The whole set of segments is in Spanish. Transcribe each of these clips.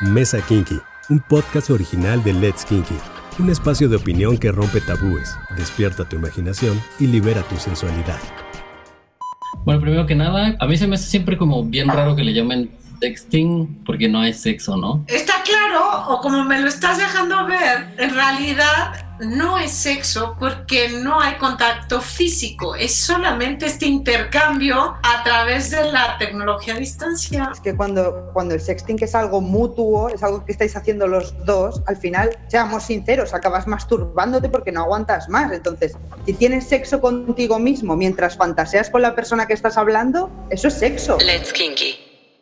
Mesa Kinky, un podcast original de Let's Kinky, un espacio de opinión que rompe tabúes, despierta tu imaginación y libera tu sensualidad. Bueno, primero que nada, a mí se me hace siempre como bien raro que le llamen sexting porque no hay sexo, ¿no? Está o como me lo estás dejando ver, en realidad no es sexo porque no hay contacto físico, es solamente este intercambio a través de la tecnología a distancia. Es que cuando, cuando el sexting es algo mutuo, es algo que estáis haciendo los dos, al final, seamos sinceros, acabas masturbándote porque no aguantas más. Entonces, si tienes sexo contigo mismo mientras fantaseas con la persona que estás hablando, eso es sexo. Let's Kinky.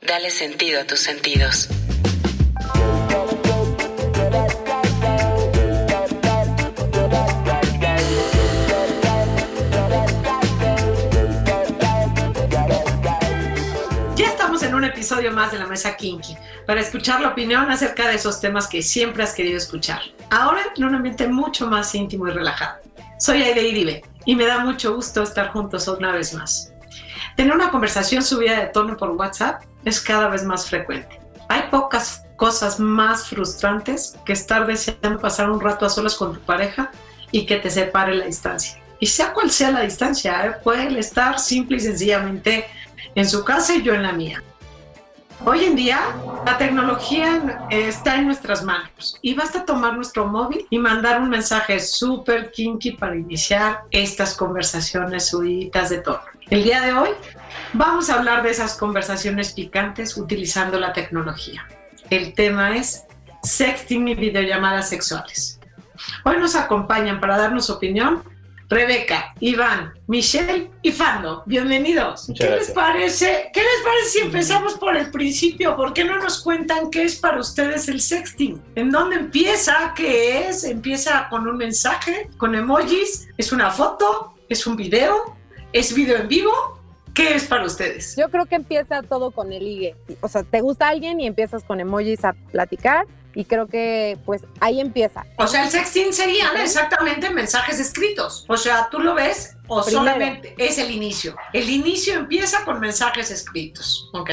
Dale sentido a tus sentidos. Un episodio más de la Mesa Kinky para escuchar la opinión acerca de esos temas que siempre has querido escuchar. Ahora en un ambiente mucho más íntimo y relajado. Soy Aide Iribe y me da mucho gusto estar juntos una vez más. Tener una conversación subida de tono por WhatsApp es cada vez más frecuente. Hay pocas cosas más frustrantes que estar deseando pasar un rato a solas con tu pareja y que te separe la distancia. Y sea cual sea la distancia, ¿eh? puede estar simple y sencillamente en su casa y yo en la mía. Hoy en día la tecnología está en nuestras manos y basta tomar nuestro móvil y mandar un mensaje súper kinky para iniciar estas conversaciones subidas de tono. El día de hoy vamos a hablar de esas conversaciones picantes utilizando la tecnología. El tema es sexting y videollamadas sexuales. Hoy nos acompañan para darnos opinión Rebeca, Iván, Michelle y Fando. Bienvenidos. ¿Qué les parece? ¿Qué les parece si empezamos por el principio? ¿Por qué no nos cuentan qué es para ustedes el sexting? ¿En dónde empieza? ¿Qué es? ¿Empieza con un mensaje? ¿Con emojis? ¿Es una foto? ¿Es un video? ¿Es video en vivo? ¿Qué es para ustedes? Yo creo que empieza todo con el ligue. O sea, te gusta alguien y empiezas con emojis a platicar y creo que pues ahí empieza. O sea, el sexting serían exactamente mensajes escritos. O sea, tú lo ves o solamente es el inicio. El inicio empieza con mensajes escritos, ¿ok?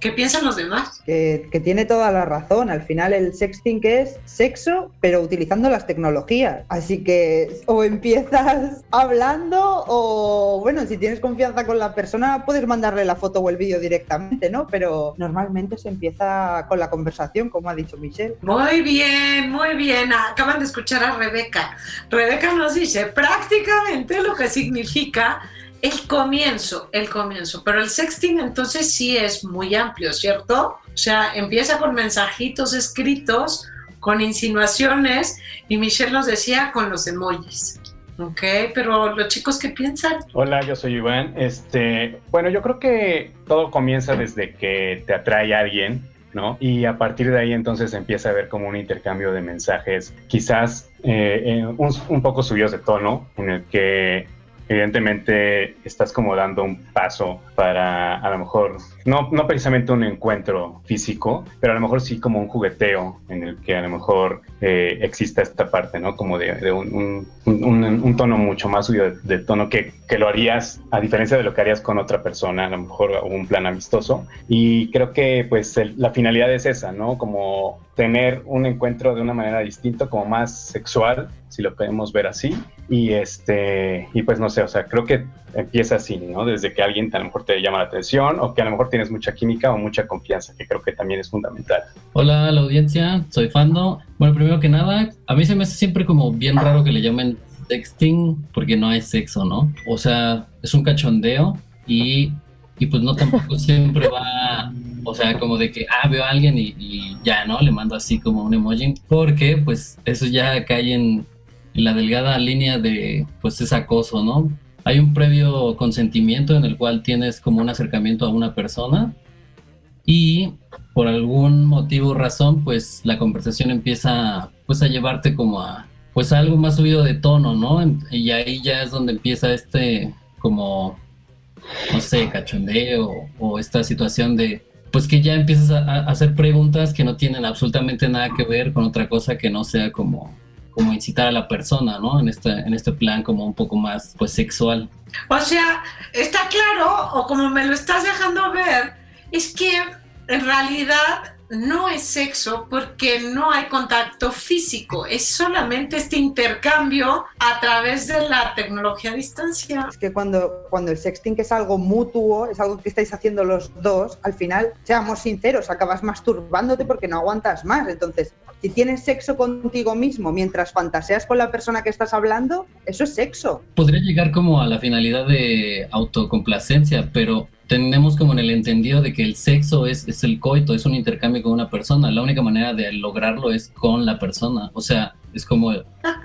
¿Qué piensan los demás? Que, tiene toda la razón. Al final el sexting es sexo, pero utilizando las tecnologías. Así que o empiezas hablando o, bueno, si tienes confianza con la persona, puedes mandarle la foto o el vídeo directamente, ¿no? Pero normalmente se empieza con la conversación, como ha dicho Michelle. Muy bien, muy bien. Acaban de escuchar a Rebeca. Rebeca nos dice prácticamente lo que significa el comienzo, el comienzo, pero el sexting entonces sí es muy amplio, ¿cierto? O sea, empieza con mensajitos escritos, con insinuaciones, y Michelle nos decía con los emojis. Ok, pero los chicos, ¿qué piensan? Hola, yo soy Iván. Este, bueno, yo creo que todo comienza desde que te atrae a alguien, ¿no? Y a partir de ahí entonces empieza a haber como un intercambio de mensajes, quizás eh, eh, un, un, poco subidos de tono, en el que evidentemente estás como dando un paso para a lo mejor, no, no precisamente un encuentro físico, pero a lo mejor sí como un jugueteo en el que a lo mejor eh, exista esta parte, ¿no? Como de, un, un, tono mucho más subido de, tono que, que, lo harías a diferencia de lo que harías con otra persona, a lo mejor un plan amistoso. Y creo que pues la finalidad es esa, ¿no? Como tener un encuentro de una manera distinta, como más sexual, si lo podemos ver así. Y este, y pues no sé, o sea, creo que empieza así, ¿no? Desde que alguien a lo mejor te llama la atención o que a lo mejor tienes mucha química o mucha confianza, que creo que también es fundamental. Hola a la audiencia, soy Fando. Bueno, primero que nada, a mí se me hace siempre como bien raro que le llamen sexting porque no hay sexo, ¿no? O sea, es un cachondeo y, y pues no tampoco siempre va o sea, como de que, ah, veo a alguien y, ya, ¿no? Le mando así como un emoji, porque pues eso ya cae en, la delgada línea de, pues es acoso, ¿no? Hay un previo consentimiento en el cual tienes como un acercamiento a una persona y por algún motivo o razón, pues la conversación empieza pues a llevarte como a pues algo más subido de tono, ¿no? Y ahí ya es donde empieza este como no sé, cachondeo o esta situación de pues que ya empiezas a, hacer preguntas que no tienen absolutamente nada que ver con otra cosa que no sea como, como incitar a la persona, ¿no? En este, en este plan como un poco más, pues, sexual. O sea, está claro, o como me lo estás dejando ver, es que en realidad no es sexo porque no hay contacto físico, es solamente este intercambio a través de la tecnología a distancia. Es que cuando, cuando el sexting es algo mutuo, es algo que estáis haciendo los dos, al final, seamos sinceros, acabas masturbándote porque no aguantas más. Entonces, si tienes sexo contigo mismo mientras fantaseas con la persona que estás hablando, eso es sexo. Podría llegar como a la finalidad de autocomplacencia, pero tenemos como en el entendido de que el sexo es, es el coito, es un intercambio con una persona. La única manera de lograrlo es con la persona. O sea, es como,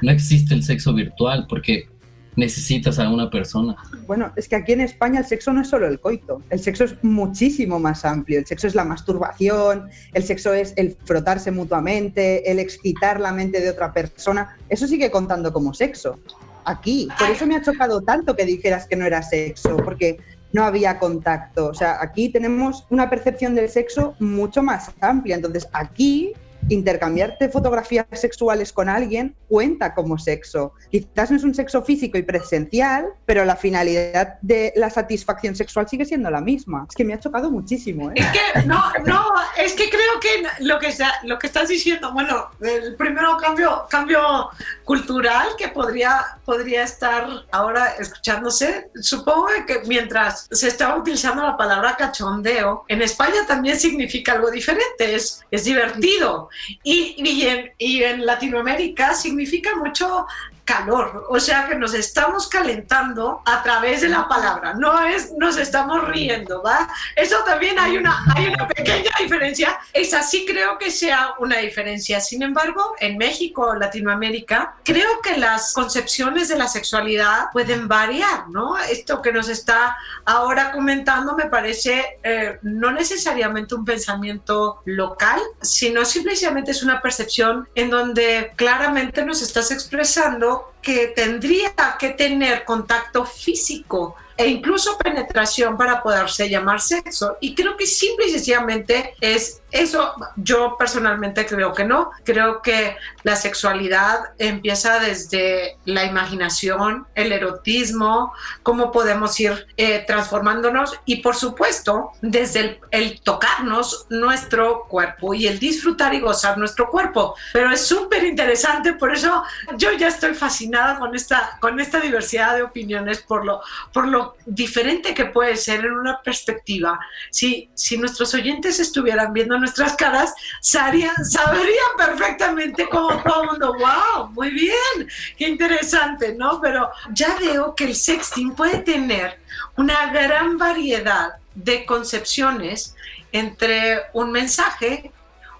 no existe el sexo virtual porque necesitas a una persona. Bueno, es que aquí en España el sexo no es solo el coito, el sexo es muchísimo más amplio. El sexo es la masturbación, el sexo es el frotarse mutuamente, el excitar la mente de otra persona. Eso sigue contando como sexo. Aquí, por eso me ha chocado tanto que dijeras que no era sexo, porque no había contacto. O sea, aquí tenemos una percepción del sexo mucho más amplia. Entonces, aquí intercambiarte fotografías sexuales con alguien cuenta como sexo. Quizás no es un sexo físico y presencial, pero la finalidad de la satisfacción sexual sigue siendo la misma. Es que me ha chocado muchísimo. ¿eh? Es que no, no, es que creo que lo que, que estás diciendo, bueno, el primero cambio, cambio cultural que podría, podría estar ahora escuchándose, supongo que mientras se estaba utilizando la palabra cachondeo, en España también significa algo diferente, es, es divertido. Y, y, en, y en Latinoamérica significa mucho calor, o sea que nos estamos calentando a través de la palabra, no es nos estamos riendo, ¿va? Eso también hay una, hay una pequeña diferencia, esa sí creo que sea una diferencia, sin embargo, en México, Latinoamérica, creo que las concepciones de la sexualidad pueden variar, ¿no? Esto que nos está ahora comentando me parece eh, no necesariamente un pensamiento local, sino simplemente es una percepción en donde claramente nos estás expresando que tendría que tener contacto físico e incluso penetración para poderse llamar sexo. Y creo que simple y sencillamente es eso. Yo personalmente creo que no. Creo que la sexualidad empieza desde la imaginación, el erotismo, cómo podemos ir eh, transformándonos y por supuesto desde el, el, tocarnos nuestro cuerpo y el disfrutar y gozar nuestro cuerpo. Pero es súper interesante, por eso yo ya estoy fascinada con esta, con esta diversidad de opiniones por lo, por lo diferente que puede ser en una perspectiva. Si, si nuestros oyentes estuvieran viendo nuestras caras, sabrían, perfectamente cómo todo el mundo, wow, muy bien, qué interesante, ¿no? Pero ya veo que el sexting puede tener una gran variedad de concepciones entre un mensaje,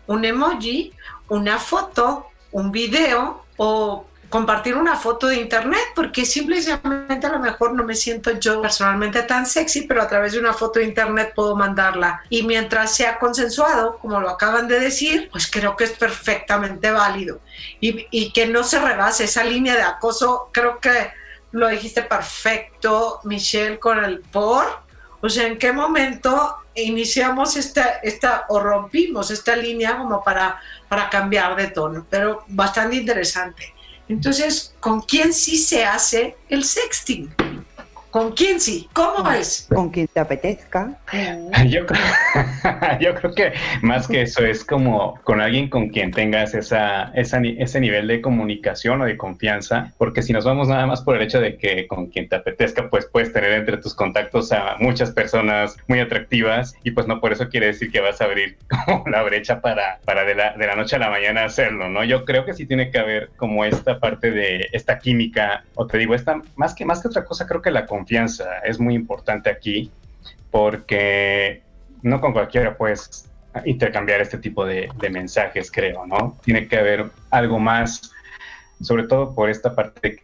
un emoji, una foto, un video o compartir una foto de internet, porque simplemente a lo mejor no me siento yo personalmente tan sexy, pero a través de una foto de internet puedo mandarla. Y mientras sea consensuado, como lo acaban de decir, pues creo que es perfectamente válido. Y, y que no se rebase esa línea de acoso, creo que lo dijiste perfecto, Michelle, con el por. O sea, ¿en qué momento iniciamos esta, esta o rompimos esta línea como para, para cambiar de tono? Pero bastante interesante. Entonces, ¿con quién sí se hace el sexting? ¿Con quién sí? ¿Cómo es? Con quien te apetezca. Yo creo, yo creo que más que eso es como con alguien con quien tengas esa, esa, ese nivel de comunicación o de confianza, porque si nos vamos nada más por el hecho de que con quien te apetezca, pues puedes tener entre tus contactos a muchas personas muy atractivas y pues no por eso quiere decir que vas a abrir como la brecha para, para de, la, de la noche a la mañana hacerlo, ¿no? Yo creo que sí tiene que haber como esta parte de esta química, o te digo, esta, más que, más que otra cosa, creo que la confianza confianza es muy importante aquí porque no con cualquiera puedes intercambiar este tipo de, mensajes, creo, ¿no? Tiene que haber algo más, sobre todo por esta parte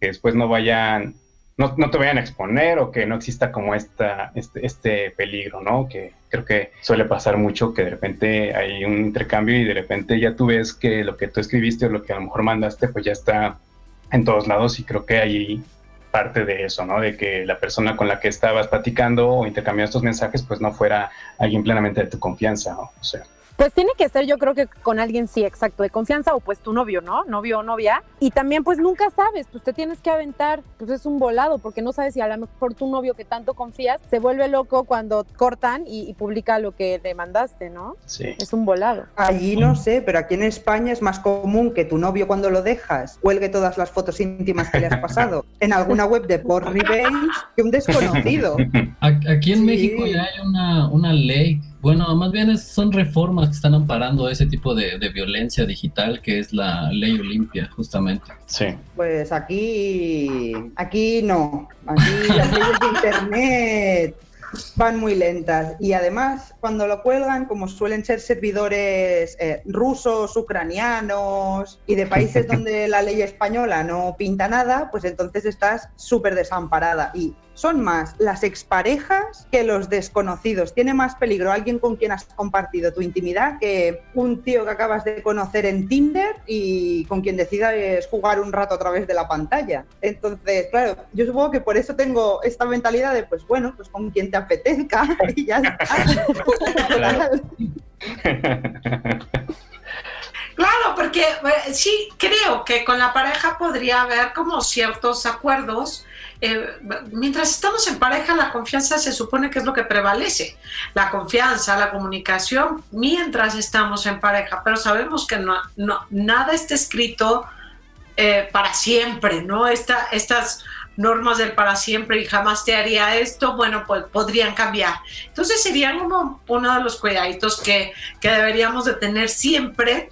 que después no vayan, no, te vayan a exponer o que no exista como esta, este, este peligro, ¿no? Que creo que suele pasar mucho que de repente hay un intercambio y de repente ya tú ves que lo que tú escribiste o lo que a lo mejor mandaste pues ya está en todos lados y creo que ahí parte de eso, ¿no? De que la persona con la que estabas platicando o intercambiando estos mensajes, pues no fuera alguien plenamente de tu confianza, o sea. Pues tiene que ser, yo creo que con alguien sí, exacto, de confianza o pues tu novio, ¿no? Novio o novia. Y también pues nunca sabes, pues te tienes que aventar, pues es un volado, porque no sabes si a lo mejor tu novio que tanto confías se vuelve loco cuando cortan y, y publica lo que le mandaste, ¿no? Sí. Es un volado. Allí no sé, pero aquí en España es más común que tu novio cuando lo dejas cuelgue todas las fotos íntimas que le has pasado en alguna web de porn revenge que un desconocido. Aquí en Sí. México ya hay una, una ley, bueno, más bien es- son reformas que están amparando ese tipo de, de violencia digital, que es la ley Olimpia, justamente. Sí. Pues aquí, aquí no. Aquí las leyes de internet van muy lentas y además cuando lo cuelgan, como suelen ser servidores eh, rusos, ucranianos y de países donde la ley española no pinta nada, pues entonces estás súper desamparada y son más las exparejas que los desconocidos. Tiene más peligro alguien con quien has compartido tu intimidad que un tío que acabas de conocer en Tinder y con quien decidas jugar un rato a través de la pantalla. Entonces, claro, yo supongo que por eso tengo esta mentalidad de, pues bueno, pues con quien te apetezca y ya está. Claro. Claro, porque eh, sí creo que con la pareja podría haber como ciertos acuerdos. Eh, mientras estamos en pareja, la confianza se supone que es lo que prevalece. La confianza, la comunicación, mientras estamos en pareja, pero sabemos que no, nada está escrito eh, para siempre, ¿no? Esta, estas normas del para siempre y jamás te haría esto, bueno, pues podrían cambiar. Entonces serían como uno de los cuidaditos que, que deberíamos de tener siempre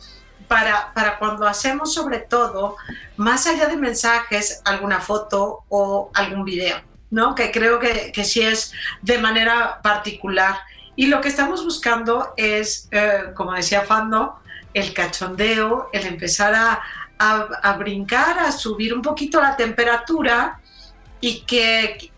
para, para cuando hacemos sobre todo, más allá de mensajes, alguna foto o algún video, ¿no? Que creo que, que sí es de manera particular. Y lo que estamos buscando es, eh, como decía Fando, el cachondeo, el empezar a, a, a brincar, a subir un poquito la temperatura y que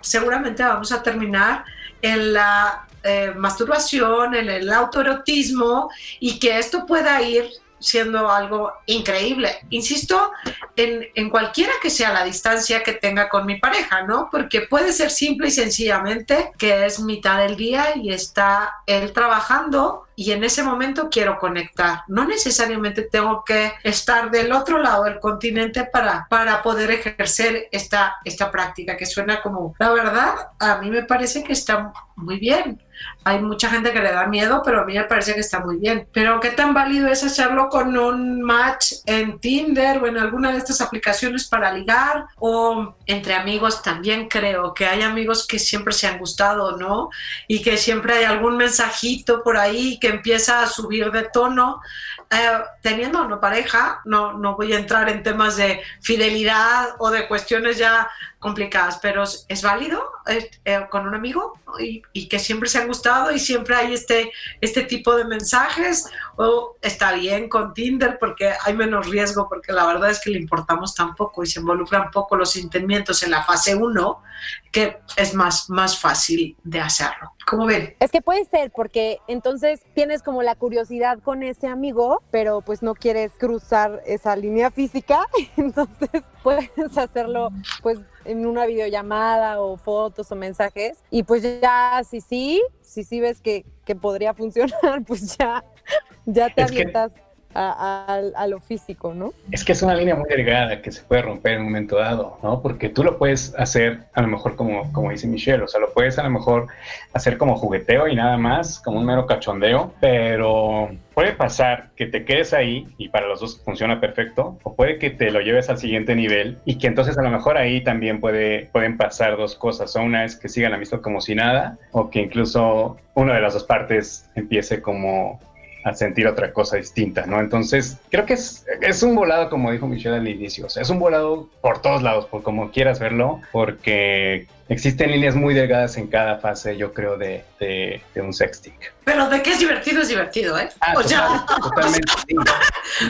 seguramente vamos a terminar en la eh, masturbación, en el autoerotismo y que esto pueda ir siendo algo increíble. Insisto, en, en, cualquiera que sea la distancia que tenga con mi pareja, ¿no? Porque puede ser simple y sencillamente que es mitad del día y está él trabajando y en ese momento quiero conectar. No necesariamente tengo que estar del otro lado del continente para, para poder ejercer esta, esta práctica que suena como, la verdad, a mí me parece que está muy bien. Hay mucha gente que le da miedo, pero a mí me parece que está muy bien. Pero ¿qué tan válido es hacerlo con un match en Tinder o en alguna de estas aplicaciones para ligar? O entre amigos también creo que hay amigos que siempre se han gustado, ¿no? Y que siempre hay algún mensajito por ahí que empieza a subir de tono. Eh, teniendo una pareja, no, no voy a entrar en temas de fidelidad o de cuestiones ya complicadas, pero es válido eh, eh, con un amigo y, que siempre se han gustado y siempre hay este, este tipo de mensajes o está bien con Tinder porque hay menos riesgo porque la verdad es que le importamos tan poco y se involucran poco los sentimientos en la fase 1 que es más, más fácil de hacerlo. ¿Cómo ven? Es que puede ser porque entonces tienes como la curiosidad con ese amigo, pero pues no quieres cruzar esa línea física, entonces puedes hacerlo pues en una videollamada o fotos o mensajes y pues ya si sí, si sí ves que, que podría funcionar, pues ya, ya te Es que- avientas a, lo físico, ¿no? Es que es una línea muy delgada que se puede romper en un momento dado, ¿no? Porque tú lo puedes hacer a lo mejor como, como dice Michelle, o sea, lo puedes a lo mejor hacer como jugueteo y nada más, como un mero cachondeo, pero puede pasar que te quedes ahí y para los dos funciona perfecto, o puede que te lo lleves al siguiente nivel y que entonces a lo mejor ahí también puede, pueden pasar dos cosas, o una es que sigan la amistad como si nada, o que incluso una de las dos partes empiece como a sentir otra cosa distinta, ¿no? Entonces, creo que es, es un volado, como dijo Michelle al inicio, o sea, es un volado por todos lados, por como quieras verlo, porque existen líneas muy delgadas en cada fase, yo creo, de, de, de un sexting. Pero de que es divertido, es divertido, ¿eh? Ah, o sea, total- sí.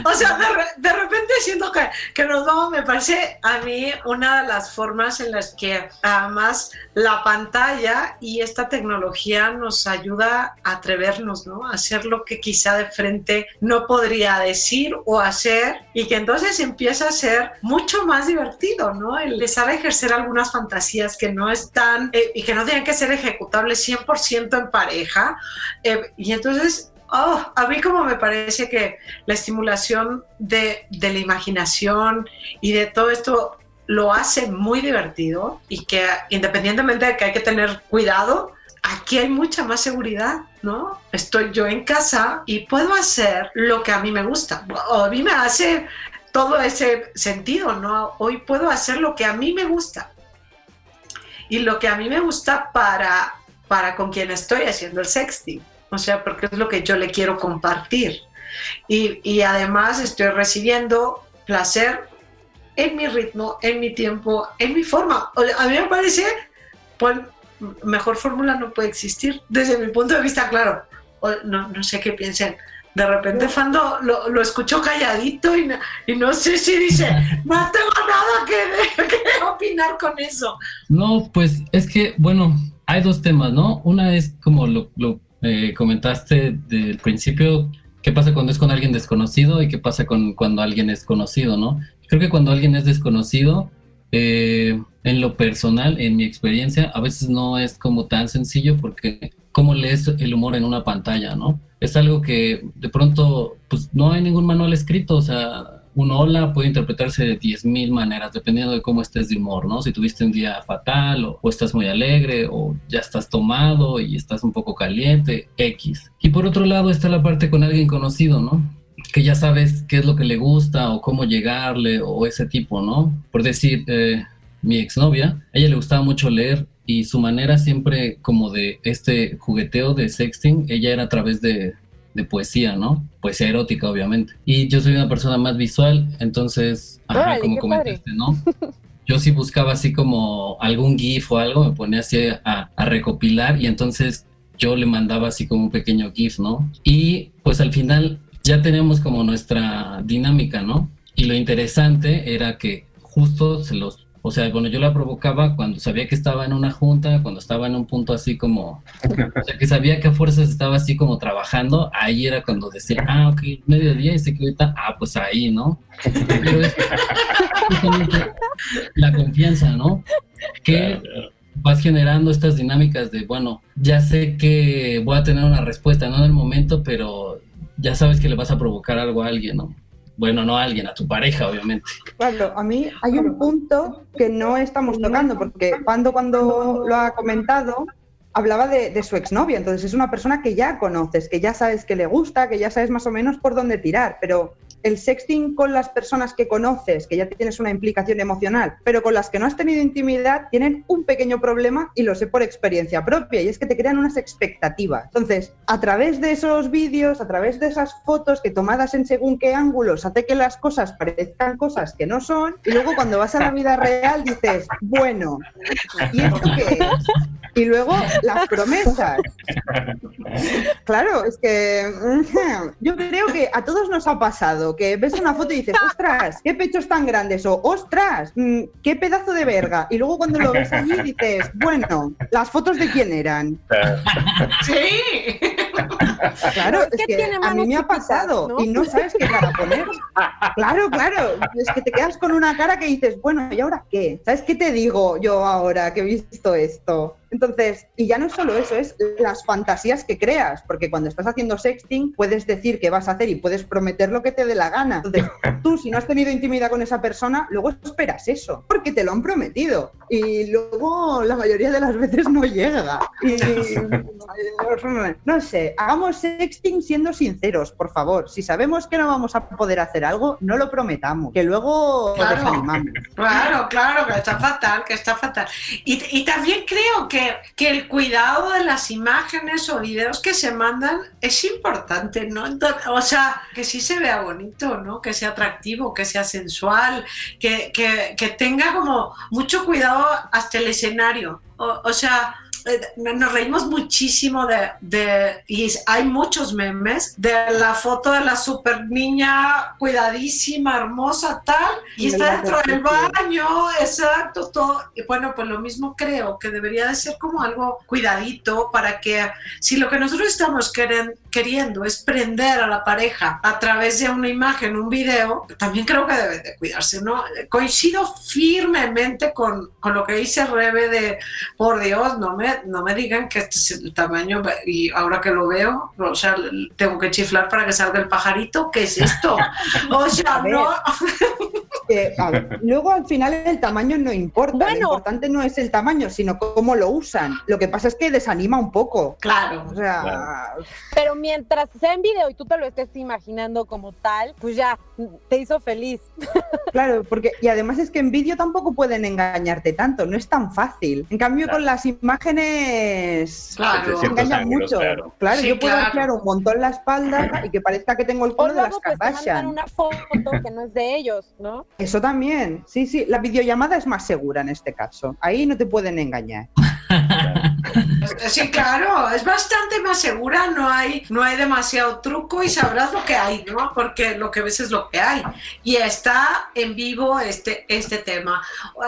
O sea, de, de repente siento que, que nos vamos, me parece a mí una de las formas en las que además la pantalla y esta tecnología nos ayuda a atrevernos, ¿no? A hacer lo que quizá de frente no podría decir o hacer y que entonces empieza a ser mucho más divertido, ¿no? El empezar a ejercer algunas fantasías que no están eh, y que no tienen que ser ejecutables 100% en pareja. eh, y entonces oh, a mí como me parece que la estimulación de, de la imaginación y de todo esto lo hace muy divertido y que independientemente de que hay que tener cuidado, aquí hay mucha más seguridad, ¿no? Estoy yo en casa y puedo hacer lo que a mí me gusta. O a mí me hace todo ese sentido, ¿no? Hoy puedo hacer lo que a mí me gusta. Y lo que a mí me gusta para, para con quien estoy haciendo el sexting. O sea, porque es lo que yo le quiero compartir. Y, y además estoy recibiendo placer en mi ritmo, en mi tiempo, en mi forma. A mí me parece, pues, mejor fórmula no puede existir, desde mi punto de vista, claro. No, no sé qué piensen. De repente Fando lo, lo escucho calladito y no, y no, sé si dice, no tengo nada que, que, opinar con eso. No, pues es que, bueno, hay dos temas, ¿no? Una es como lo, lo eh, comentaste del principio, qué pasa cuando es con alguien desconocido y qué pasa con cuando alguien es conocido, ¿no? Creo que cuando alguien es desconocido, eh, en lo personal, en mi experiencia, a veces no es como tan sencillo porque cómo lees el humor en una pantalla, ¿no? Es algo que de pronto, pues no hay ningún manual escrito, o sea, un hola puede interpretarse de 10.000 maneras, dependiendo de cómo estés de humor, ¿no? Si tuviste un día fatal, o, estás muy alegre, o ya estás tomado y estás un poco caliente, X. Y por otro lado está la parte con alguien conocido, ¿no? Que ya sabes qué es lo que le gusta, o cómo llegarle, o ese tipo, ¿no? Por decir, eh, mi exnovia, a ella le gustaba mucho leer y su manera siempre como de este jugueteo de sexting, ella era a través de, de poesía, ¿no? Poesía erótica, obviamente. Y yo soy una persona más visual, entonces, ajá, Órale, como comentaste, ¿no? Yo sí buscaba así como algún GIF o algo, me ponía así a, a recopilar y entonces yo le mandaba así como un pequeño GIF, ¿no? Y pues al final ya tenemos como nuestra dinámica, ¿no? Y lo interesante era que justo se los o sea, bueno, yo la provocaba cuando sabía que estaba en una junta, cuando estaba en un punto así como, o sea, que sabía que a fuerzas estaba así como trabajando, ahí era cuando decía, ah, ok, mediodía y se que ahorita, ah, pues ahí, ¿no? Pero es justamente la confianza, ¿no? Que vas generando estas dinámicas de, bueno, ya sé que voy a tener una respuesta, no en el momento, pero ya sabes que le vas a provocar algo a alguien, ¿no? Bueno, no a alguien, a tu pareja, obviamente. A mí hay un punto que no estamos tocando, porque cuando, cuando lo ha comentado, hablaba de, de, su exnovia, entonces es una persona que ya conoces, que ya sabes que le gusta, que ya sabes más o menos por dónde tirar, pero el sexting con las personas que conoces, que ya tienes una implicación emocional, pero con las que no has tenido intimidad, tienen un pequeño problema y lo sé por experiencia propia, y es que te crean unas expectativas. Entonces, a través de esos vídeos, a través de esas fotos que tomadas en según qué ángulos, hace que las cosas parezcan cosas que no son, y luego cuando vas a la vida real dices, bueno, ¿y esto qué es? Y luego las promesas. Claro, es que yo creo que a todos nos ha pasado que ves una foto y dices, ostras, qué pechos tan grandes, o ostras, qué pedazo de verga. Y luego cuando lo ves allí dices, bueno, las fotos de quién eran. Sí. Claro, es que a mí me ha pasado ¿no? y no sabes qué cara poner. Claro, claro, es que te quedas con una cara que dices, bueno, ¿y ahora qué? ¿Sabes qué te digo yo ahora que he visto esto? Entonces, y ya no es solo eso, es las fantasías que creas, porque cuando estás haciendo sexting puedes decir qué vas a hacer y puedes prometer lo que te dé la gana. Entonces, tú si no has tenido intimidad con esa persona, luego esperas eso, porque te lo han prometido. Y luego la mayoría de las veces no llega. Y, no sé, hagamos sexting siendo sinceros, por favor. Si sabemos que no vamos a poder hacer algo, no lo prometamos, que luego claro, desanimamos. Claro, claro, que está fatal, que está fatal. Y, y también creo que que, el cuidado de las imágenes o videos que se mandan es importante, ¿no? Entonces, o sea, que sí se vea bonito, ¿no? Que sea atractivo, que sea sensual, que, que, que tenga como mucho cuidado hasta el escenario. o, o sea, nos reímos muchísimo de, de, y hay muchos memes de la foto de la super niña cuidadísima, hermosa, tal, y, y está dentro del baño, exacto, todo. Y bueno, pues lo mismo creo que debería de ser como algo cuidadito para que si lo que nosotros estamos queren, queriendo es prender a la pareja a través de una imagen, un video, también creo que deben de cuidarse, ¿no? Coincido firmemente con, con lo que dice Rebe de, por Dios, no me, no me digan que este es el tamaño, y ahora que lo veo, o sea, tengo que chiflar para que salga el pajarito, ¿qué es esto? O sea, no... luego al final el tamaño no importa, lo importante no es el tamaño, sino cómo lo usan. Lo que pasa es que desanima un poco. Claro. O sea, pero mientras sea en video y tú te lo estés imaginando como tal, pues ya te hizo feliz. Claro, porque y además es que en vídeo tampoco pueden engañarte tanto, no es tan fácil. En cambio con las imágenes claro. engañan mucho. Claro, yo puedo claro. un montón la espalda y que parezca que tengo el culo de las pues, Kardashian. una foto que no es de ellos, ¿no? Eso también. Sí, sí, la videollamada es más segura en este caso. Ahí no te pueden engañar. Sí, claro, es bastante más segura, no hay, no hay demasiado truco y sabrás lo que hay, ¿no? Porque lo que ves es lo que hay. Y está en vivo este, este tema.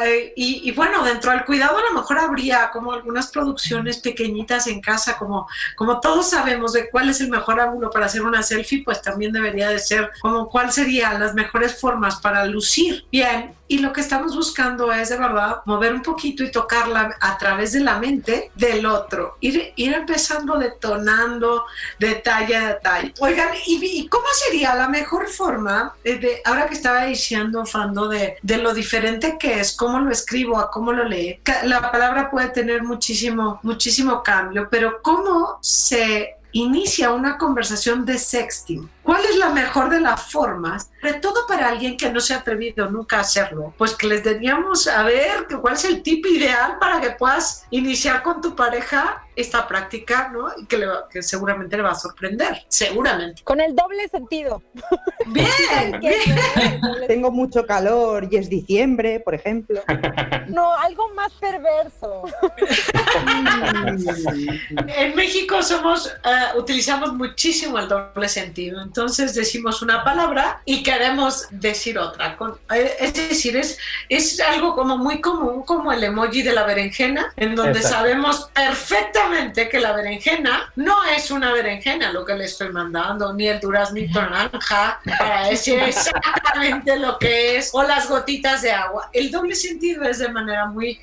Eh, y, bueno, dentro del cuidado a lo mejor habría como algunas producciones pequeñitas en casa, como, como todos sabemos de cuál es el mejor ángulo para hacer una selfie, pues también debería de ser como cuál serían las mejores formas para lucir bien y lo que estamos buscando es de verdad mover un poquito y tocarla a través de la mente del otro, ir, ir empezando detonando detalle a detalle. Oigan, ¿y, cómo sería la mejor forma, de, ahora que estaba diciendo Fando, de, de lo diferente que es, cómo lo escribo, a cómo lo lee? La palabra puede tener muchísimo, muchísimo cambio, pero ¿cómo se inicia una conversación de sexting. ¿Cuál es la mejor de las formas? Sobre todo para alguien que no se ha atrevido nunca a hacerlo. Pues que les deberíamos a ver cuál es el tip ideal para que puedas iniciar con tu pareja esta práctica, ¿no? Y que, que seguramente le va a sorprender. Seguramente. Con el doble sentido. Bien, bien. Tengo mucho calor y es diciembre, por ejemplo. No, algo más perverso. en México somos, uh, utilizamos muchísimo el doble sentido entonces decimos una palabra y queremos decir otra. Eh, es decir, es, es algo como muy común, como el emoji de la berenjena, en donde sabemos perfectamente que la berenjena no es una berenjena lo que le estoy mandando, ni el duraznito naranja, para decir exactamente lo que es, o las gotitas de agua. El doble sentido es de manera muy,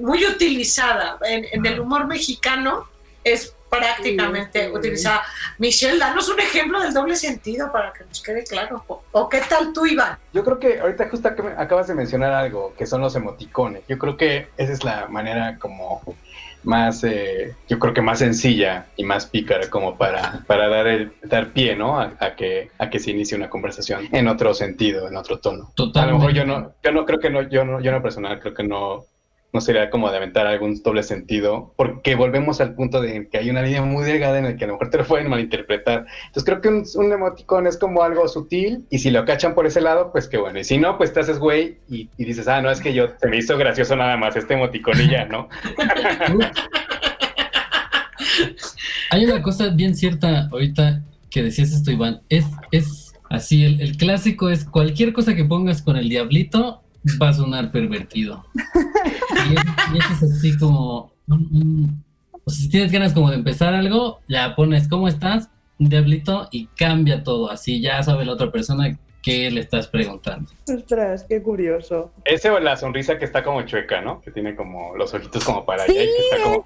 muy utilizada en, en el humor mexicano. Es prácticamente utilizada. Michelle, danos un ejemplo del doble sentido para que nos quede claro. ¿O, qué tal tú, Iván? Yo creo que ahorita justo acabas de mencionar algo, que son los emoticones. Yo creo que esa es la manera como más, eh, yo creo que más sencilla y más pícara como para, para dar, el, dar pie, ¿no? A, que, a que se inicie una conversación en otro sentido, en otro tono. A lo mejor yo no, yo no creo que no, yo no, yo no personal creo que no no sería como de aventar algún doble sentido, porque volvemos al punto de que hay una línea muy delgada en la que a lo mejor te lo pueden malinterpretar. Entonces creo que un, un emoticón es como algo sutil y si lo cachan por ese lado, pues qué bueno. Y si no, pues te haces güey y, dices, ah, no, es que yo se me hizo gracioso nada más este emoticón y ya, ¿no? hay una cosa bien cierta ahorita que decías esto, Iván, es, es así, el, el clásico es cualquier cosa que pongas con el diablito va a sonar pervertido. Y, eso, es así como... si tienes ganas como de empezar algo, ya pones ¿cómo estás? Diablito y cambia todo. Así ya sabe la otra persona qué le estás preguntando. Ostras, qué curioso. Ese o la sonrisa que está como chueca, ¿no? Que tiene como los ojitos como para allá y que está como...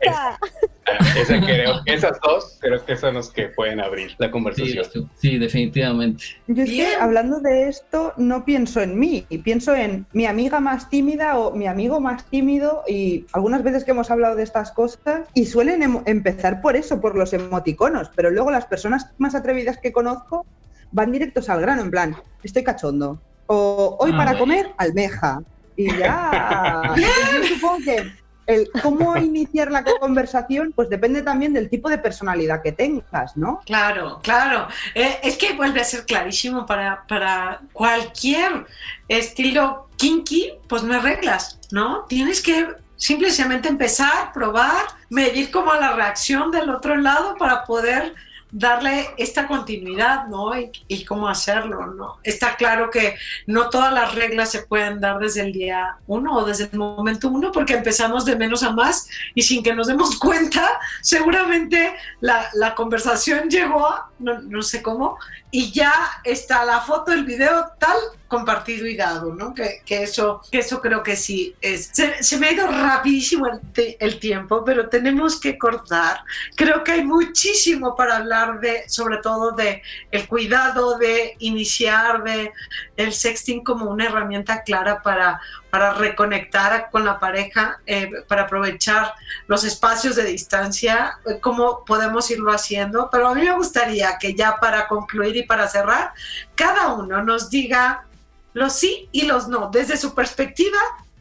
Esa. creo, esas dos creo que son los que pueden abrir la conversación. Sí, definitivamente. Yo es que hablando de esto no pienso en mí, pienso en mi amiga más tímida o mi amigo más tímido y algunas veces que hemos hablado de estas cosas y suelen em empezar por eso, por los emoticonos, pero luego las personas más atrevidas que conozco van directos al grano, en plan, estoy cachondo. O hoy ah, para comer, almeja. Y ya. Yo supongo que el cómo iniciar la conversación, pues depende también del tipo de personalidad que tengas, ¿no? Claro, claro. Eh, es que vuelve a ser clarísimo para, para cualquier estilo kinky, pues no hay reglas, ¿no? Tienes que simplemente empezar, probar, medir como la reacción del otro lado para poder darle esta continuidad, ¿no? Y, cómo hacerlo, ¿no? Está claro que no todas las reglas se pueden dar desde el día uno o desde el momento uno, porque empezamos de menos a más y sin que nos demos cuenta, seguramente la, conversación llegó, no sé cómo, y ya está la foto, el video tal compartido y dado, ¿no? Que, que eso, que eso creo que sí es. Se, me ha ido rapidísimo el, el, tiempo, pero tenemos que cortar. Creo que hay muchísimo para hablar de, sobre todo de el cuidado de iniciar de el sexting como una herramienta clara para para reconectar con la pareja, eh, para aprovechar los espacios de distancia, eh, cómo podemos irlo haciendo. Pero a mí me gustaría que ya para concluir y para cerrar, cada uno nos diga los sí y los no, desde su perspectiva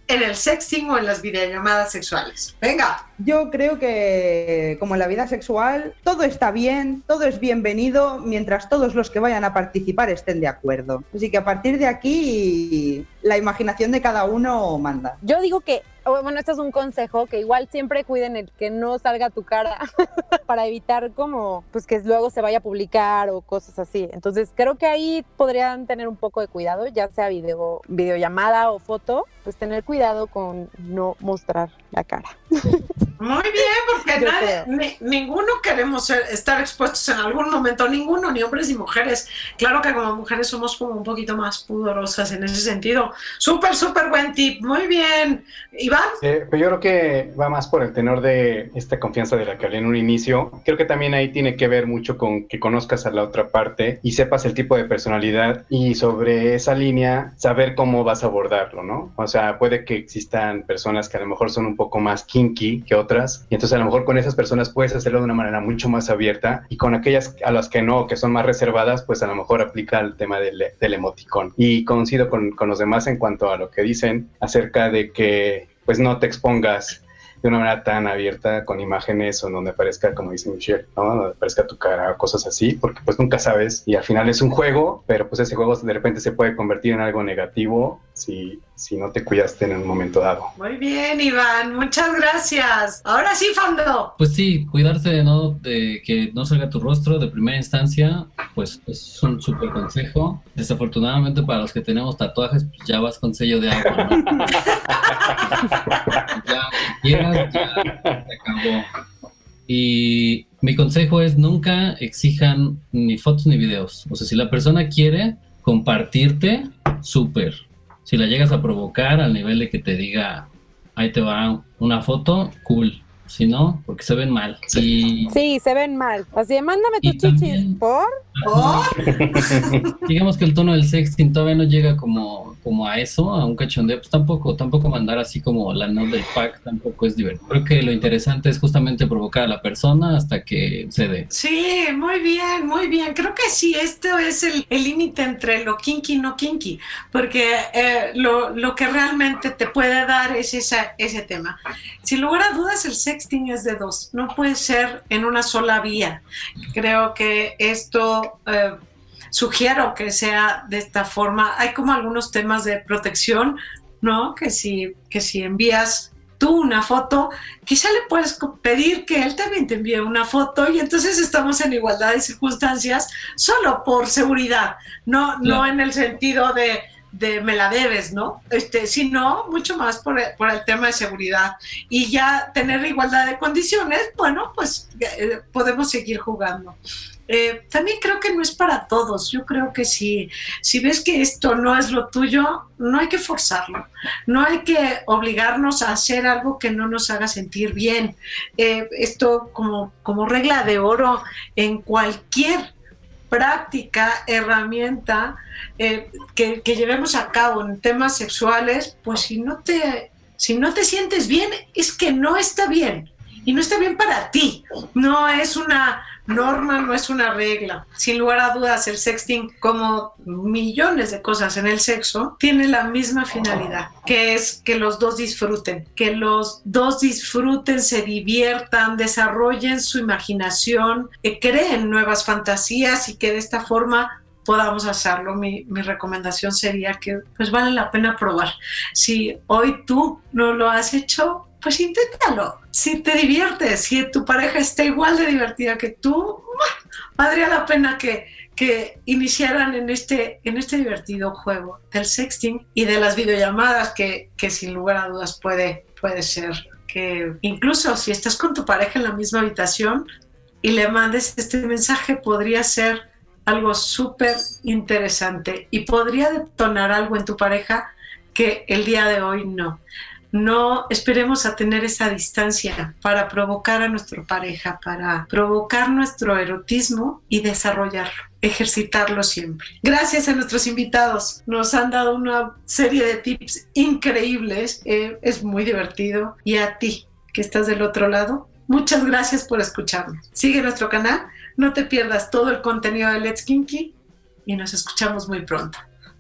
en el sexting o en las videollamadas sexuales. Venga. Yo creo que como en la vida sexual, todo está bien, todo es bienvenido mientras todos los que vayan a participar estén de acuerdo. Así que a partir de aquí la imaginación de cada uno manda. Yo digo que bueno, este es un consejo que igual siempre cuiden el que no salga tu cara para evitar como pues que luego se vaya a publicar o cosas así. Entonces creo que ahí podrían tener un poco de cuidado, ya sea video, videollamada o foto, pues tener cuidado con no mostrar la cara. Muy bien, porque nadie, ninguno queremos estar expuestos en algún momento, ninguno, ni hombres ni mujeres. Claro que como mujeres somos como un poquito más pudorosas en ese sentido. Súper, súper buen tip. Muy bien. Iván. Eh, pues yo creo que va más por el tenor de esta confianza de la que hablé en un inicio. Creo que también ahí tiene que ver mucho con que conozcas a la otra parte y sepas el tipo de personalidad y sobre esa línea saber cómo vas a abordarlo, ¿no? O sea, puede que existan personas que a lo mejor son un poco más kinky que otras y entonces a lo mejor con esas personas puedes hacerlo de una manera mucho más abierta y con aquellas a las que no, que son más reservadas, pues a lo mejor aplica el tema del, del emoticón. Y coincido con, con los demás en cuanto a lo que dicen acerca de que pues no te expongas de una manera tan abierta con imágenes o donde aparezca, como dice Michelle, ¿no? donde aparezca tu cara o cosas así, porque pues nunca sabes y al final es un juego, pero pues ese juego de repente se puede convertir en algo negativo si, si no te cuidaste en un momento dado. Muy bien, Iván, muchas gracias. Ahora sí, Fando. Pues sí, cuidarse ¿no? de que no salga tu rostro de primera instancia, pues es un súper consejo. Desafortunadamente para los que tenemos tatuajes, pues ya vas con sello de agua, ¿no? ya, acabó. Y mi consejo es nunca exijan ni fotos ni videos. O sea, si la persona quiere compartirte, súper. Si la llegas a provocar al nivel de que te diga, ahí te va una foto, cool. Si no, porque se ven mal. Sí, se ven mal. Así, mándame tus chichis. ¿Por? Digamos que el tono del sexting todavía no llega como, como a eso, a un cachondeo. Pues tampoco, tampoco mandar así como la nota del pack tampoco es divertido. Creo que lo interesante es justamente provocar a la persona hasta que cede. Sí, muy bien, muy bien. Creo que sí, esto es el límite entre lo kinky y no kinky, porque eh, lo, lo, que realmente te puede dar es esa, ese tema. Sin lugar a dudas, el sexting es de dos, no puede ser en una sola vía. Creo que esto eh, sugiero que sea de esta forma. Hay como algunos temas de protección, ¿no? Que si, que si envías tú una foto, quizá le puedes pedir que él también te envíe una foto y entonces estamos en igualdad de circunstancias solo por seguridad, no, no en el sentido de, de me la debes, ¿no? Este, sino mucho más por el, por el, tema de seguridad. Y ya tener igualdad de condiciones, bueno, pues eh, podemos seguir jugando. Eh, también creo que no es para todos. Yo creo que si, si ves que esto no es lo tuyo, no hay que forzarlo. No hay que obligarnos a hacer algo que no nos haga sentir bien. Eh, esto como, como regla de oro en cualquier práctica, herramienta eh, que, que, llevemos a cabo en temas sexuales, pues si no te, si no te sientes bien, es que no está bien. Y no está bien para ti. No es una norma, no es una regla. Sin lugar a dudas, el sexting, como millones de cosas en el sexo, tiene la misma finalidad, que es que los dos disfruten, que los dos disfruten, se diviertan, desarrollen su imaginación, que creen nuevas fantasías y que de esta forma podamos hacerlo. Mi, mi, recomendación sería que pues vale la pena probar. Si hoy tú no lo has hecho, pues inténtalo. Si te diviertes, si tu pareja está igual de divertida que tú, Valdría la pena que, que iniciaran en este, en este divertido juego del sexting y de las videollamadas que, que sin lugar a dudas puede, puede ser que incluso si estás con tu pareja en la misma habitación y le mandes este mensaje podría ser algo súper interesante y podría detonar algo en tu pareja que el día de hoy no. No esperemos a tener esa distancia para provocar a nuestra pareja, para provocar nuestro erotismo y desarrollarlo, ejercitarlo siempre. Gracias a nuestros invitados, nos han dado una serie de tips increíbles, eh, es muy divertido. Y a ti, que estás del otro lado, muchas gracias por escucharnos. Sigue nuestro canal, no te pierdas todo el contenido de Let's Kinky y nos escuchamos muy pronto.